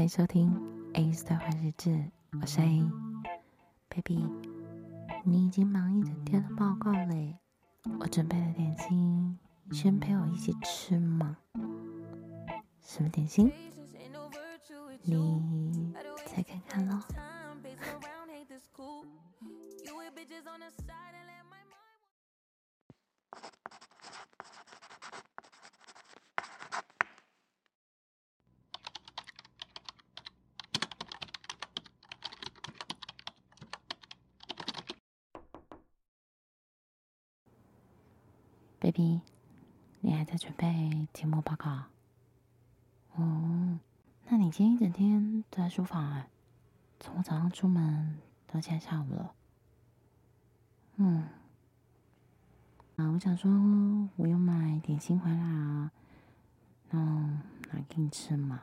欢迎收听 A's 的坏日志，我是 A，baby，你已经忙一整天的报告嘞，我准备了点心，你先陪我一起吃吗？什么点心？你再看看喽。Baby，你还在准备期末报告？哦，那你今天一整天都在书房啊？从早上出门到现在下午了。嗯，啊，我想说，我又买点心回来啊，嗯，拿给你吃嘛。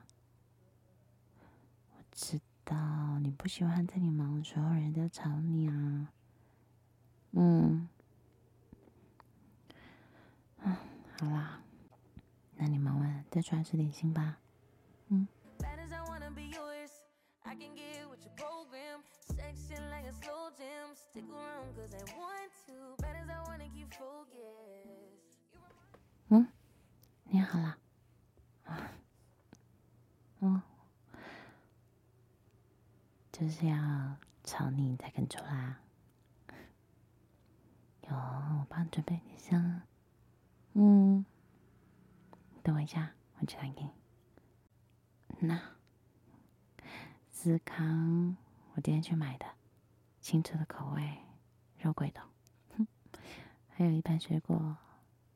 我知道你不喜欢在你忙的时候人家吵你啊。嗯。好啦，那你忙完再出来吃点心吧。嗯。嗯，你好啦。啊。嗯。就是要吵你才肯出来。有，我帮你准备点心。嗯，等我一下，我去拿给你。那司康，我今天去买的，清澈的口味，肉桂的，哼，还有一盘水果，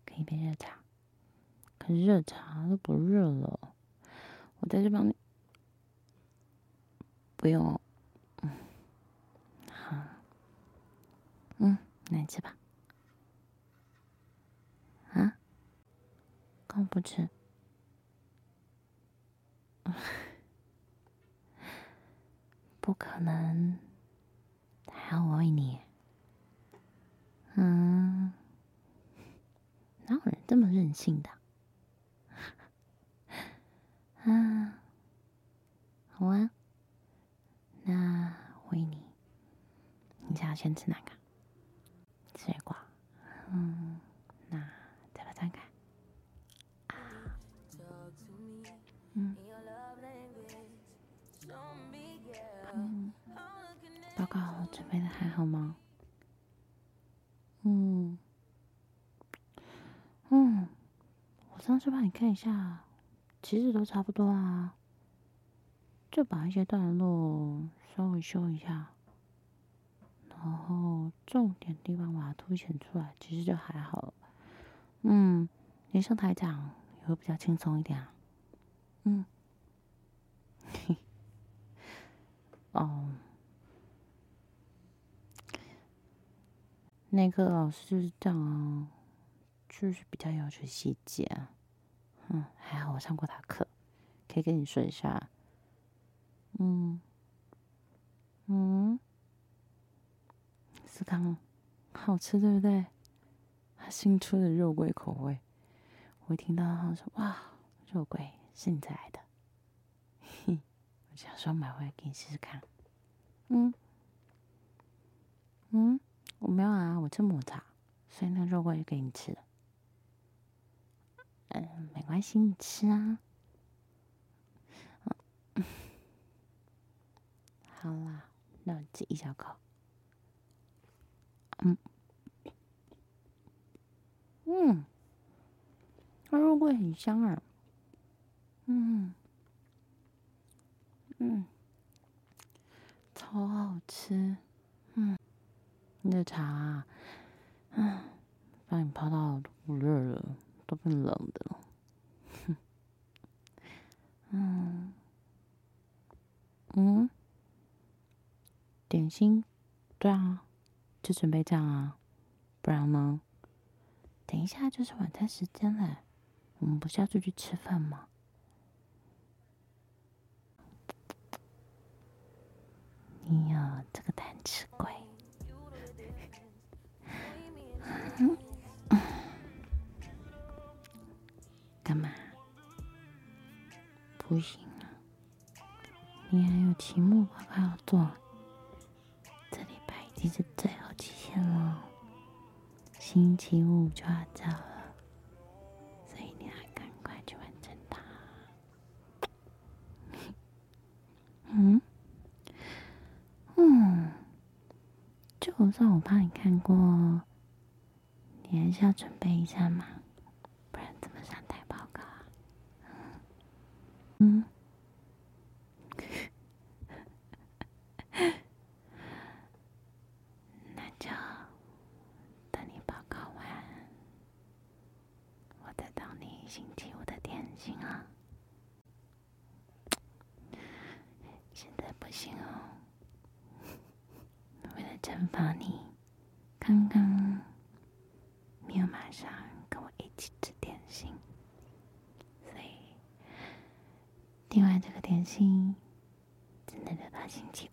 跟一杯热茶。可热茶都不热了，我在这帮你，不用，嗯，好，嗯，那你吃吧。刚不吃，不可能，还要我喂你？嗯，哪有人这么任性的？啊，好啊，那喂你，你想要先吃哪个？报告准备的还好吗？嗯，嗯，我上次帮你看一下，其实都差不多啊，就把一些段落稍微修一下，然后重点地方把它凸显出来，其实就还好。嗯，你上台讲也会比较轻松一点啊。嗯，嘿，哦，那个老师就是这样啊，就是比较要求细节啊。嗯，还好我上过他课，可以跟你说一下。嗯，嗯，司康，好吃对不对？他新出的肉桂口味，我听到他说哇，肉桂。是你最爱的，哼，我想说买回来给你试试看。嗯，没有啊，我吃抹茶，所以那肉桂就给你吃了。嗯，没关系，你吃啊。嗯，好啦，那我吃一小口。嗯，嗯，那肉桂很香啊。嗯，嗯，超好吃。嗯，你的茶啊，嗯，帮你泡到不热了，都变冷的了。哼，嗯，嗯，点心，对啊，就准备这样啊，不然呢？等一下就是晚餐时间了，我们不是要出去吃饭吗？你呀这个嗯干嘛？不行啊，你还有期末报告要做，这礼拜已经是最后期限了，星期五就要交了，所以你要赶快去完成它。嗯，嗯，就算我帮你看过，你还是要准备一下嘛不然怎么上台报告啊？嗯。那就等你报告完我在等你星期五的点心啊。现在不行哦为了惩罚你刚刚想跟我一起吃点心，所以另外这个点心只能留到星期。